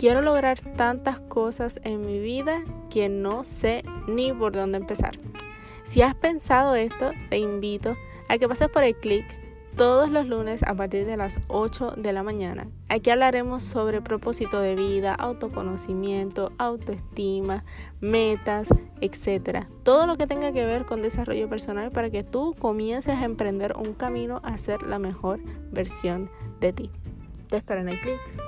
quiero lograr tantas cosas en mi vida que no sé ni por dónde empezar. Si has pensado esto, te invito a que pases por el clic todos los lunes a partir de las 8 de la mañana. Aquí hablaremos sobre propósito de vida, autoconocimiento, autoestima, metas, etc. Todo lo que tenga que ver con desarrollo personal para que tú comiences a emprender un camino a ser la mejor versión de ti. Te espero en el clic.